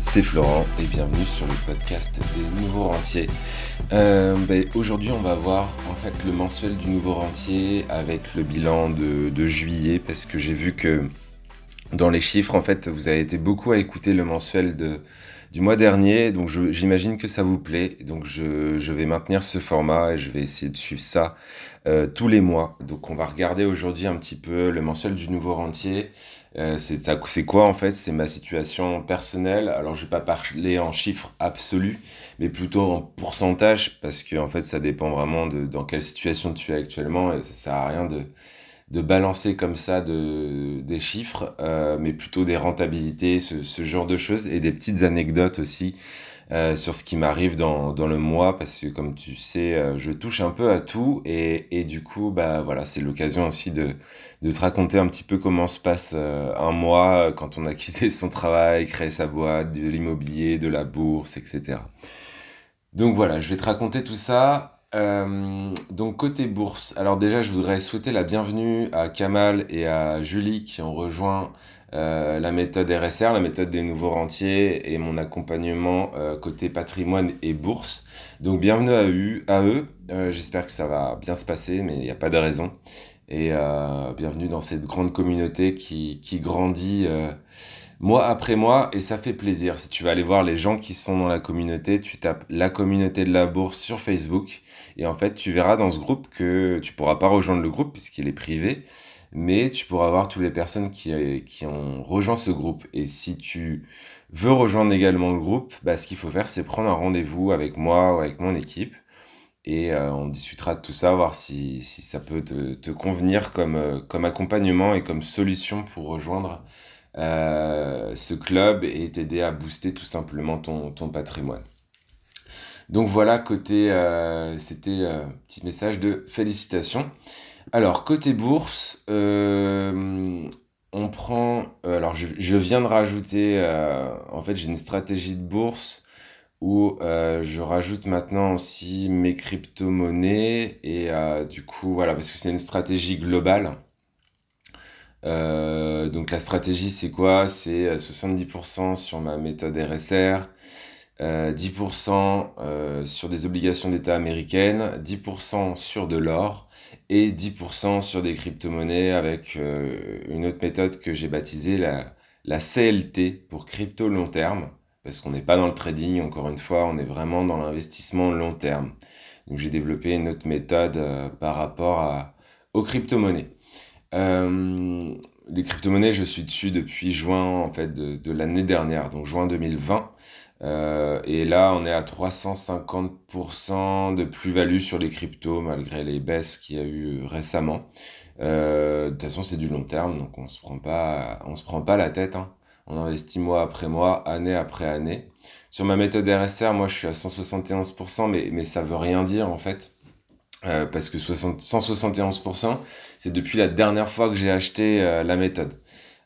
C'est Florent et bienvenue sur le podcast des nouveaux rentiers. Euh, ben, aujourd'hui, on va voir en fait le mensuel du nouveau rentier avec le bilan de, juillet parce que j'ai vu que dans les chiffres, en fait, vous avez été beaucoup à écouter le mensuel de, du mois dernier, donc j'imagine que ça vous plaît. Donc je, vais maintenir ce format et je vais essayer de suivre ça euh, tous les mois. Donc on va regarder aujourd'hui un petit peu le mensuel du nouveau rentier. Euh, c'est quoi en fait? C'est ma situation personnelle. Alors je vais pas parler en chiffres absolus, mais plutôt en pourcentage parce que en fait ça dépend vraiment de dans quelle situation tu es actuellement et ça sert à rien de de balancer comme ça de, des chiffres, euh, mais plutôt des rentabilités, ce, genre de choses, et des petites anecdotes aussi euh, sur ce qui m'arrive dans, le mois, parce que comme tu sais, euh, je touche un peu à tout, et, du coup, bah voilà, c'est l'occasion aussi de, de te raconter un petit peu comment se passe un mois quand on a quitté son travail, créé sa boîte, de l'immobilier, de la bourse, etc. Donc voilà, je vais te raconter tout ça. Euh, donc côté bourse, alors déjà je voudrais souhaiter la bienvenue à Kamal et à Julie qui ont rejoint euh, la méthode RSR, la méthode des nouveaux rentiers et mon accompagnement euh, côté patrimoine et bourse. Donc bienvenue à eux, à eux. j'espère que ça va bien se passer mais il n'y a pas de raison. Et bienvenue dans cette grande communauté qui, qui grandit mois après mois et ça fait plaisir. Si tu vas aller voir les gens qui sont dans la communauté, tu tapes la communauté de la bourse sur Facebook et en fait tu verras dans ce groupe que tu pourras pas rejoindre le groupe puisqu'il est privé, mais tu pourras voir toutes les personnes qui, qui ont rejoint ce groupe. Et si tu veux rejoindre également le groupe, bah, ce qu'il faut faire c'est prendre un rendez-vous avec moi ou avec mon équipe et euh, on discutera de tout ça, voir si, ça peut te, convenir comme, euh, comme accompagnement et comme solution pour rejoindre euh, ce club et t'aider à booster tout simplement ton, ton patrimoine. Donc voilà, côté, euh, c'était un euh, petit message de félicitations. Alors, côté bourse, on prend, alors je, je, viens de rajouter, en fait j'ai une stratégie de bourse où je rajoute maintenant aussi mes crypto-monnaies et du coup voilà, parce que c'est une stratégie globale. Euh, donc la stratégie, c'est quoi? C'est 70% euh, sur ma méthode RSR, 10% euh, sur des obligations d'État américaines, 10% sur de l'or et 10% sur des crypto-monnaies avec une autre méthode que j'ai baptisée la, CLT pour crypto long terme, parce qu'on n'est pas dans le trading, encore une fois, on est vraiment dans l'investissement long terme. Donc j'ai développé une autre méthode par rapport aux crypto-monnaies. Euh, les crypto-monnaies, je suis dessus depuis juin en fait de, l'année dernière, donc juin 2020. Euh, et là, on est à 350% de plus-value sur les cryptos malgré les baisses qu'il y a eu récemment. Euh, de toute façon, c'est du long terme, donc on se prend pas, se prend pas la tête. Hein. On investit mois après mois, année après année. Sur ma méthode RSR, moi, je suis à 171%, mais mais ça veut rien dire en fait. Euh, parce que 171%, c'est depuis la dernière fois que j'ai acheté euh, la méthode.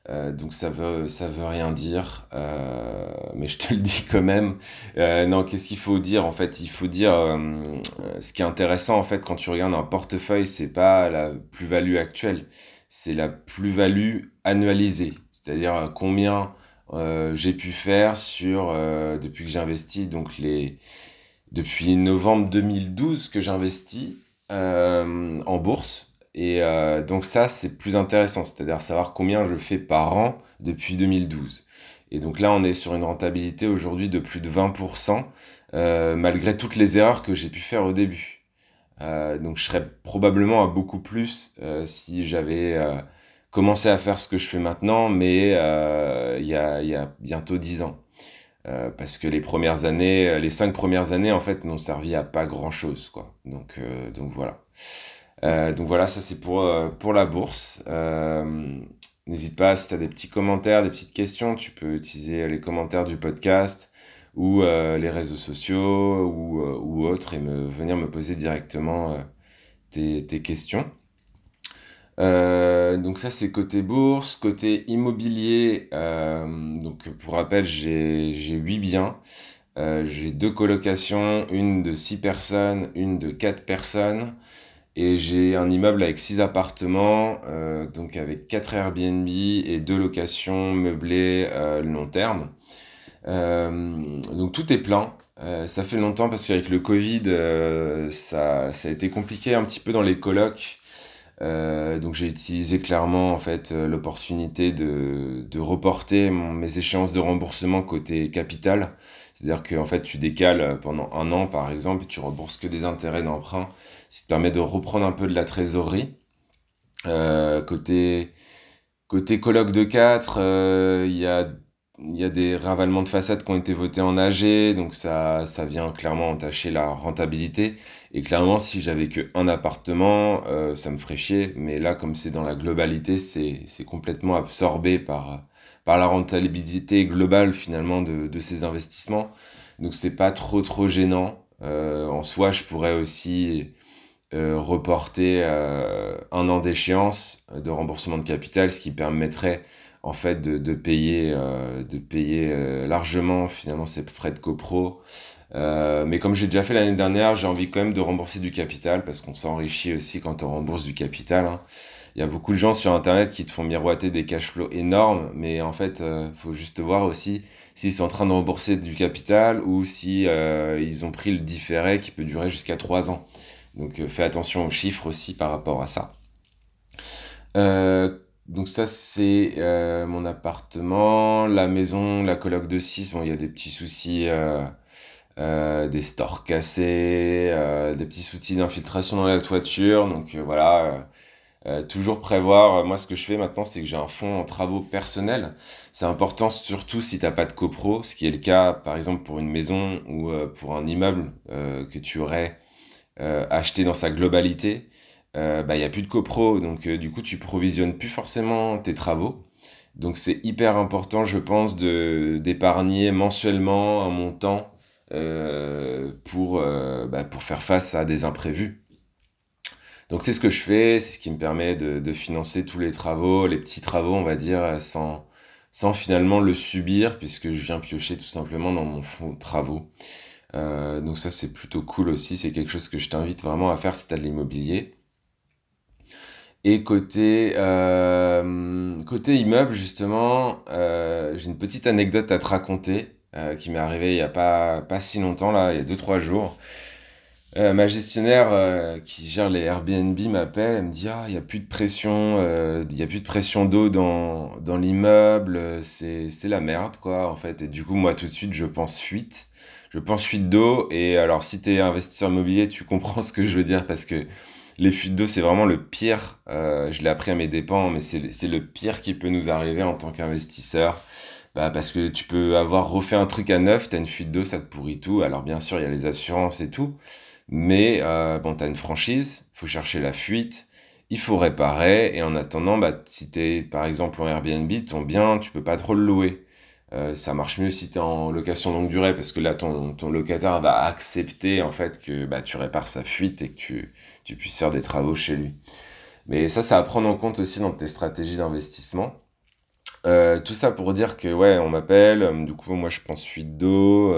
Euh, donc ça veut ça veut rien dire, mais je te le dis quand même. non, qu'est-ce qu'il faut dire en fait? Il faut dire ce qui est intéressant en fait quand tu regardes un portefeuille, c'est pas la plus-value actuelle, c'est la plus-value annualisée, c'est-à-dire combien j'ai pu faire sur depuis que j'investis donc les depuis novembre 2012 que j'investis euh, en bourse. Et euh, donc ça, c'est plus intéressant, c'est-à-dire savoir combien je fais par an depuis 2012. Et donc là, on est sur une rentabilité aujourd'hui de plus de 20%, euh, malgré toutes les erreurs que j'ai pu faire au début. donc je serais probablement à beaucoup plus si j'avais commencé à faire ce que je fais maintenant, mais il y a, y, a, bientôt 10 ans. Euh, parce que les premières années, euh, les cinq premières années, en fait, n'ont servi à pas grand chose, quoi. Donc, euh, donc voilà. donc voilà, ça c'est pour, pour la bourse. N'hésite pas, si tu as des petits commentaires, des petites questions, tu peux utiliser les commentaires du podcast ou les réseaux sociaux ou, ou autres et me, venir me poser directement tes, tes questions. Euh, donc ça c'est côté bourse, côté immobilier. Euh, donc pour rappel j'ai j'ai huit biens. Euh, j'ai deux colocations, une de six personnes, une de quatre personnes. Et j'ai un immeuble avec six appartements, donc avec quatre Airbnb et deux locations meublées long terme. donc tout est plein. ça fait longtemps parce qu'avec le Covid, ça, ça, a été compliqué un petit peu dans les colloques. Donc j'ai utilisé clairement en fait l'opportunité de, de reporter mes échéances de remboursement côté capital. C'est-à-dire que en fait tu décales pendant un an par exemple et tu rembourses que des intérêts d'emprunt. Ça te permet de reprendre un peu de la trésorerie. côté Côté colloque de 4, euh, il y, a, y a des ravalements de façade qui ont été votés en AG, donc ça, ça vient clairement entacher la rentabilité. Et clairement, si j'avais que un appartement, euh, ça me ferait chier. Mais là, comme c'est dans la globalité, c'est complètement absorbé par, par la rentabilité globale finalement de, de ces investissements. Donc c'est pas trop trop gênant. Euh, en soi, je pourrais aussi euh, reporter un an d'échéance de remboursement de capital, ce qui permettrait en fait de, payer, de payer euh, largement finalement ces frais de copro. mais comme j'ai déjà fait l'année dernière, j'ai envie quand même de rembourser du capital parce qu'on s'enrichit aussi quand on rembourse du capital. Hein. Il y a beaucoup de gens sur Internet qui te font miroiter des cash flows énormes, mais en fait, faut juste voir aussi s'ils sont en train de rembourser du capital ou si ils ont pris le différé qui peut durer jusqu'à 3 ans. Donc euh, fais attention aux chiffres aussi par rapport à ça. Euh, donc ça c'est euh, mon appartement, la maison, la coloc de 6, bon il y a des petits soucis, des stores cassés, des petits soucis d'infiltration dans la toiture, donc voilà, toujours prévoir, moi ce que je fais maintenant c'est que j'ai un fonds en travaux personnels, c'est important surtout si tu n'as pas de copro, ce qui est le cas par exemple pour une maison ou pour un immeuble que tu aurais euh, acheté dans sa globalité, euh, il n'y a plus de copro, donc euh, du coup tu provisionnes plus forcément tes travaux. Donc c'est hyper important, je pense, de d'épargner mensuellement un montant pour, bah, pour faire face à des imprévus. Donc c'est ce que je fais, c'est ce qui me permet de, financer tous les travaux, les petits travaux, on va dire, sans, sans finalement le subir, puisque je viens piocher tout simplement dans mon fonds travaux. Euh, donc ça c'est plutôt cool aussi, c'est quelque chose que je t'invite vraiment à faire si tu as de l'immobilier. Et côté, euh, côté immeuble justement, euh, j'ai une petite anecdote à te raconter qui m'est arrivée il n'y a pas, pas si longtemps, là, il y a 2-3 jours. ma gestionnaire qui gère les Airbnb m'appelle, elle me dit ah il n'y a plus de pression, il y a plus de pression d'eau dans, dans l'immeuble, c'est la merde quoi en fait. Et du coup moi tout de suite je pense fuite je pense fuite d'eau. Et alors, si tu es investisseur immobilier, tu comprends ce que je veux dire parce que les fuites d'eau, c'est vraiment le pire. Euh, je l'ai appris à mes dépens, mais c'est le pire qui peut nous arriver en tant qu'investisseur. Bah, parce que tu peux avoir refait un truc à neuf, tu as une fuite d'eau, ça te pourrit tout. Alors, bien sûr, il y a les assurances et tout. Mais euh, bon, tu as une franchise, faut chercher la fuite, il faut réparer. Et en attendant, bah, si tu es par exemple en Airbnb, ton bien, tu peux pas trop le louer. Euh, ça marche mieux si tu es en location longue durée parce que là, ton, ton locataire va accepter en fait que bah, tu répares sa fuite et que tu, tu, puisses faire des travaux chez lui. Mais ça, ça à prendre en compte aussi dans tes stratégies d'investissement. Euh, tout ça pour dire que, ouais, on m'appelle, euh, du coup, moi je pense fuite d'eau.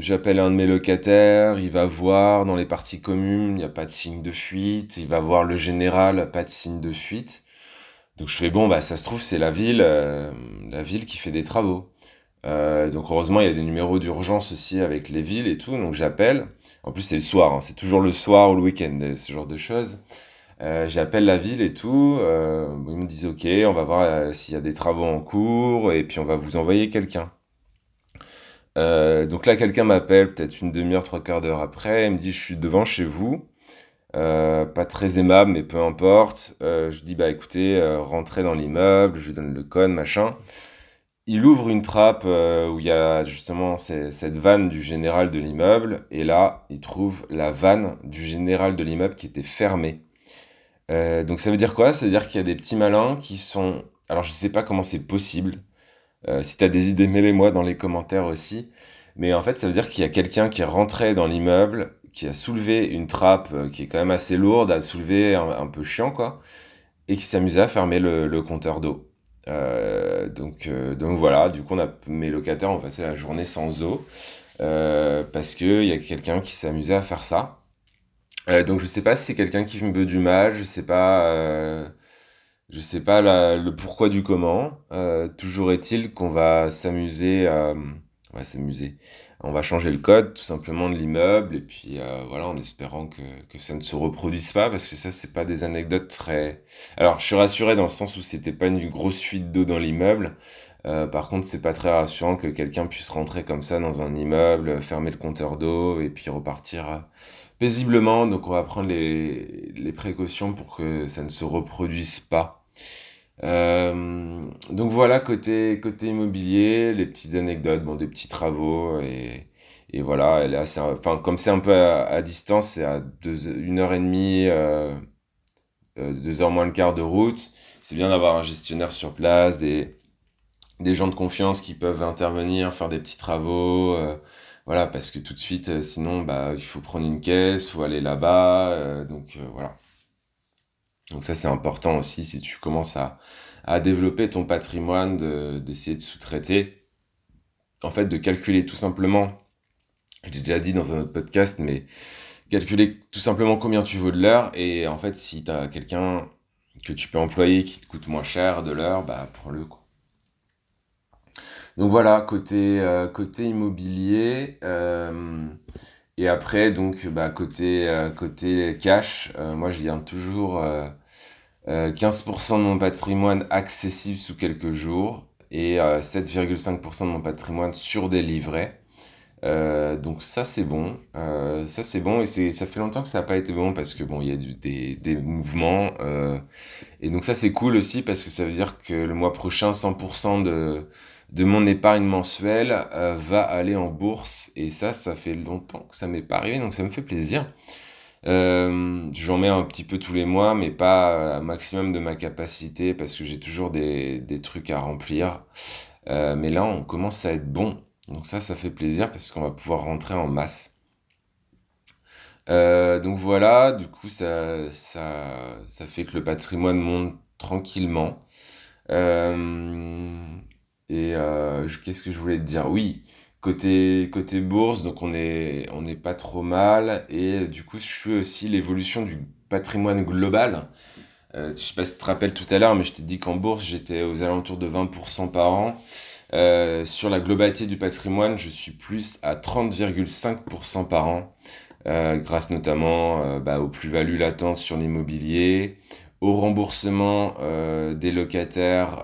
J'appelle un de mes locataires, il va voir dans les parties communes, il n'y a pas de signe de fuite. Il va voir le général, pas de signe de fuite. Donc je fais bon, bah ça se trouve c'est euh, la ville qui fait des travaux. Euh, donc heureusement il y a des numéros d'urgence aussi avec les villes et tout, donc j'appelle. En plus c'est le soir, hein. c'est toujours le soir ou le week-end, ce genre de choses. Euh, j'appelle la ville et tout. ils me disent ok, on va voir s'il y a des travaux en cours et puis on va vous envoyer quelqu'un. donc là quelqu'un m'appelle peut-être une demi-heure, trois quarts d'heure après, il me dit je suis devant chez vous. Euh, pas très aimable, mais peu importe. Euh, je dis, bah écoutez, euh, rentrez dans l'immeuble, je lui donne le code, machin. Il ouvre une trappe où il y a justement cette vanne du général de l'immeuble, et là, il trouve la vanne du général de l'immeuble qui était fermée. donc ça veut dire quoi? Ça veut dire qu'il y a des petits malins qui sont... Alors je sais pas comment c'est possible. si tu as des idées, mets-les-moi dans les commentaires aussi. Mais en fait, ça veut dire qu'il y a quelqu'un qui est rentré dans l'immeuble, qui a soulevé une trappe euh, qui est quand même assez lourde, à soulever un, peu chiant, quoi, et qui s'amusait à fermer le, compteur d'eau. Euh, donc, euh, donc voilà, du coup, on a, mes locataires ont passé la journée sans eau, parce qu'il y a quelqu'un qui s'amusait à faire ça. donc je sais pas si c'est quelqu'un qui me veut du mal, je sais pas... Je sais pas le pourquoi du comment. Euh, toujours est-il qu'on va s'amuser, euh, on va s'amuser. On va changer le code tout simplement de l'immeuble et puis euh, voilà en espérant que, ça ne se reproduise pas parce que ça c'est pas des anecdotes très. Alors je suis rassuré dans le sens où c'était pas une grosse fuite d'eau dans l'immeuble. par contre c'est pas très rassurant que quelqu'un puisse rentrer comme ça dans un immeuble, fermer le compteur d'eau et puis repartir paisiblement. Donc on va prendre les, les précautions pour que ça ne se reproduise pas. Euh, donc voilà, côté, côté immobilier, les petites anecdotes, bon, des petits travaux, et, et voilà, elle est assez, enfin, comme c'est un peu à, distance, c'est à deux, une heure et demie, euh, euh, moins le quart de route. C'est bien d'avoir un gestionnaire sur place, des, des gens de confiance qui peuvent intervenir, faire des petits travaux, voilà, parce que tout de suite, sinon, bah, il faut prendre une caisse, il faut aller là-bas, donc voilà. Donc ça c'est important aussi si tu commences à, à développer ton patrimoine, d'essayer de, sous-traiter. En fait, de calculer tout simplement, je l'ai déjà dit dans un autre podcast, mais calculer tout simplement combien tu vaux de l'heure. Et en fait, si tu as quelqu'un que tu peux employer qui te coûte moins cher de l'heure, bah prends-le. Donc voilà, côté, euh, côté immobilier. Euh, et après, donc, bah, côté, euh, côté cash, moi, je viens toujours 15% euh, de mon patrimoine accessible sous quelques jours et 7,5% euh, de mon patrimoine sur des livrets. Euh, donc ça c'est bon, ça c'est bon et ça fait longtemps que ça n'a pas été bon parce que bon il y a des, des, mouvements et donc ça c'est cool aussi parce que ça veut dire que le mois prochain 100% de, de mon épargne mensuelle va aller en bourse et ça ça fait longtemps que ça m'est pas arrivé donc ça me fait plaisir. Euh, j'en mets un petit peu tous les mois, mais pas un maximum de ma capacité parce que j'ai toujours des, des, trucs à remplir. Euh, mais là, on commence à être bon. Donc ça, ça fait plaisir parce qu'on va pouvoir rentrer en masse. Euh, donc voilà, du coup, ça, ça, ça fait que le patrimoine monte tranquillement. et qu'est-ce que je voulais te dire? Oui, Côté, côté bourse, donc on est, on n'est pas trop mal. Et du coup, je suis aussi l'évolution du patrimoine global. Euh, je sais pas si tu te rappelles tout à l'heure, mais je t'ai dit qu'en bourse, j'étais aux alentours de 20% par an. Euh, sur la globalité du patrimoine, je suis plus à 30,5% par an, euh, grâce notamment euh, bah, aux plus-values latentes sur l'immobilier, au remboursement des locataires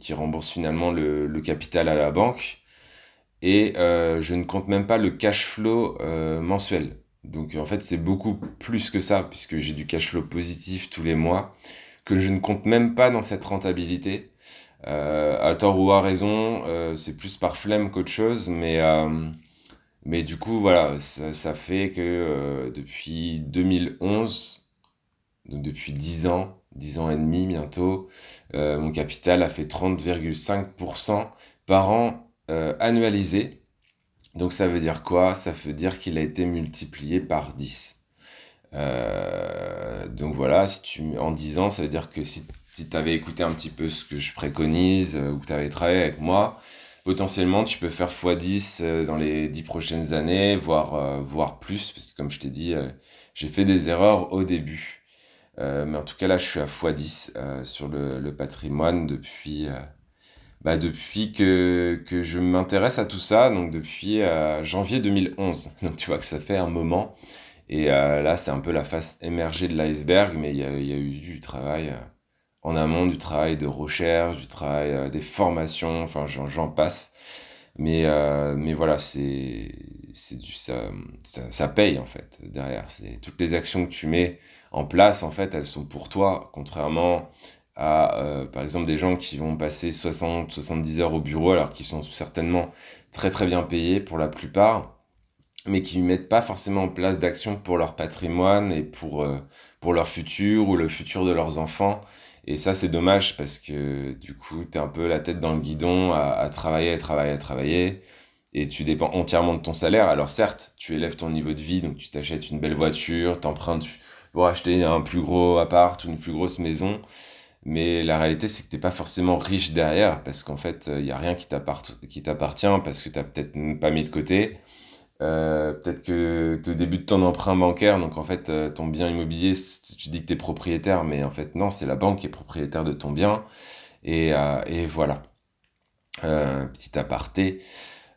qui remboursent finalement le, le, capital à la banque, et euh, je ne compte même pas le cash flow euh, mensuel. Donc en fait c'est beaucoup plus que ça puisque j'ai du cash flow positif tous les mois que je ne compte même pas dans cette rentabilité. Euh, à tort ou à raison, c'est plus par flemme qu'autre chose, mais, mais du coup voilà, ça, ça fait que depuis 2011, donc depuis 10 ans, 10 ans et demi bientôt, mon capital a fait 30,5% par an euh, annualisé. Donc ça veut dire quoi? Ça veut dire qu'il a été multiplié par 10. Euh, donc voilà, si tu, en 10 ans, ça veut dire que si, tu avais écouté un petit peu ce que je préconise euh, ou que tu avais travaillé avec moi, potentiellement tu peux faire x10 dans les 10 prochaines années, voire, voire plus, parce que comme je t'ai dit, j'ai fait des erreurs au début. mais en tout cas là, je suis à x10 sur le, le, patrimoine depuis bah, depuis que, que je m'intéresse à tout ça, donc depuis euh, janvier 2011. Donc tu vois que ça fait un moment. Et euh, là, c'est un peu la face émergée de l'iceberg, mais il y a, y a, eu du travail euh, en amont, du travail de recherche, du travail des formations, enfin j'en passe. Mais, mais voilà, c'est du ça, ça, ça, paye en fait derrière. Toutes les actions que tu mets en place, en fait, elles sont pour toi, contrairement à, euh, par exemple, des gens qui vont passer 60-70 heures au bureau, alors qu'ils sont certainement très très bien payés pour la plupart, mais qui ne mettent pas forcément en place d'actions pour leur patrimoine et pour, euh, pour leur futur ou le futur de leurs enfants. Et ça, c'est dommage parce que du coup, tu es un peu la tête dans le guidon à, à travailler, à travailler, à travailler. Et tu dépends entièrement de ton salaire. Alors certes, tu élèves ton niveau de vie, donc tu t'achètes une belle voiture, t'empruntes pour acheter un plus gros appart ou une plus grosse maison. Mais la réalité, c'est que tu n'es pas forcément riche derrière, parce qu'en fait, il n'y a rien qui t'appartient, parce que tu n'as peut-être pas mis de côté. peut-être que tu début de ton emprunt bancaire, donc en fait, ton bien immobilier, tu dis que tu es propriétaire, mais en fait, non, c'est la banque qui est propriétaire de ton bien. Et, voilà. petit aparté.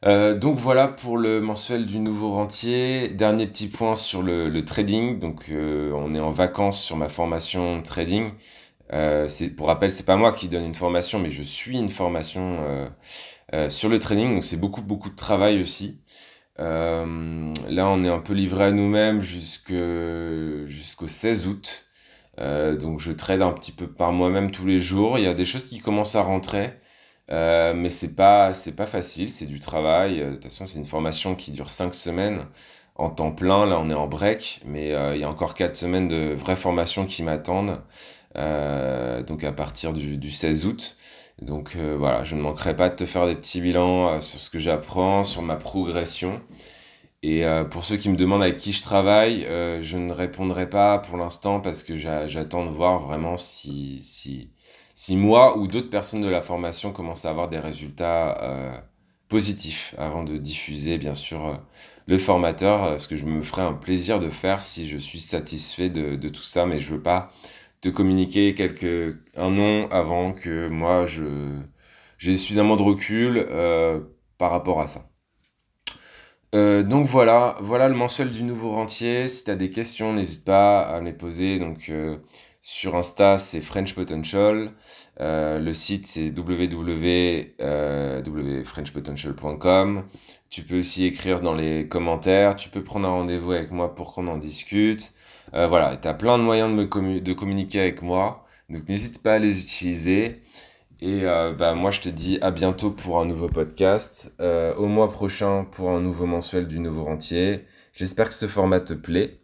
Euh, donc voilà pour le mensuel du nouveau rentier. Dernier petit point sur le, trading. Donc euh, on est en vacances sur ma formation trading. Euh, pour rappel, c'est pas moi qui donne une formation, mais je suis une formation sur le trading. Donc c'est beaucoup beaucoup de travail aussi. là, on est un peu livré à nous-mêmes jusqu'au 16 août. donc je trade un petit peu par moi-même tous les jours. Il y a des choses qui commencent à rentrer. Euh, mais c'est pas, c'est pas facile, c'est du travail. Euh, de toute façon, c'est une formation qui dure 5 semaines en temps plein. Là, on est en break, mais euh, il y a encore 4 semaines de vraies formations qui m'attendent. Donc à partir du, du 16 août. Donc voilà, je ne manquerai pas de te faire des petits bilans sur ce que j'apprends, sur ma progression. Et pour ceux qui me demandent avec qui je travaille, je ne répondrai pas pour l'instant parce que j'attends de voir vraiment si, si, moi ou d'autres personnes de la formation commencent à avoir des résultats euh, positifs avant de diffuser bien sûr euh, le formateur, euh, ce que je me ferai un plaisir de faire si je suis satisfait de, tout ça, mais je veux pas communiquer quelque, un nom avant que moi je j'ai suffisamment de recul par rapport à ça. donc voilà, voilà le mensuel du nouveau rentier. Si tu as des questions, n'hésite pas à me les poser. Donc sur Insta, c'est French Potential. Euh, le site, c'est www.frenchpotential.com. Tu peux aussi écrire dans les commentaires. Tu peux prendre un rendez-vous avec moi pour qu'on en discute. Euh, voilà, tu as plein de moyens de, me de communiquer avec moi. Donc n'hésite pas à les utiliser. Et euh, bah, moi, je te dis à bientôt pour un nouveau podcast. au mois prochain pour un nouveau mensuel du nouveau rentier. J'espère que ce format te plaît.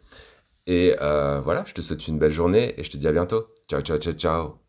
Et euh, voilà, je te souhaite une belle journée et je te dis à bientôt. Ciao, ciao, ciao, ciao.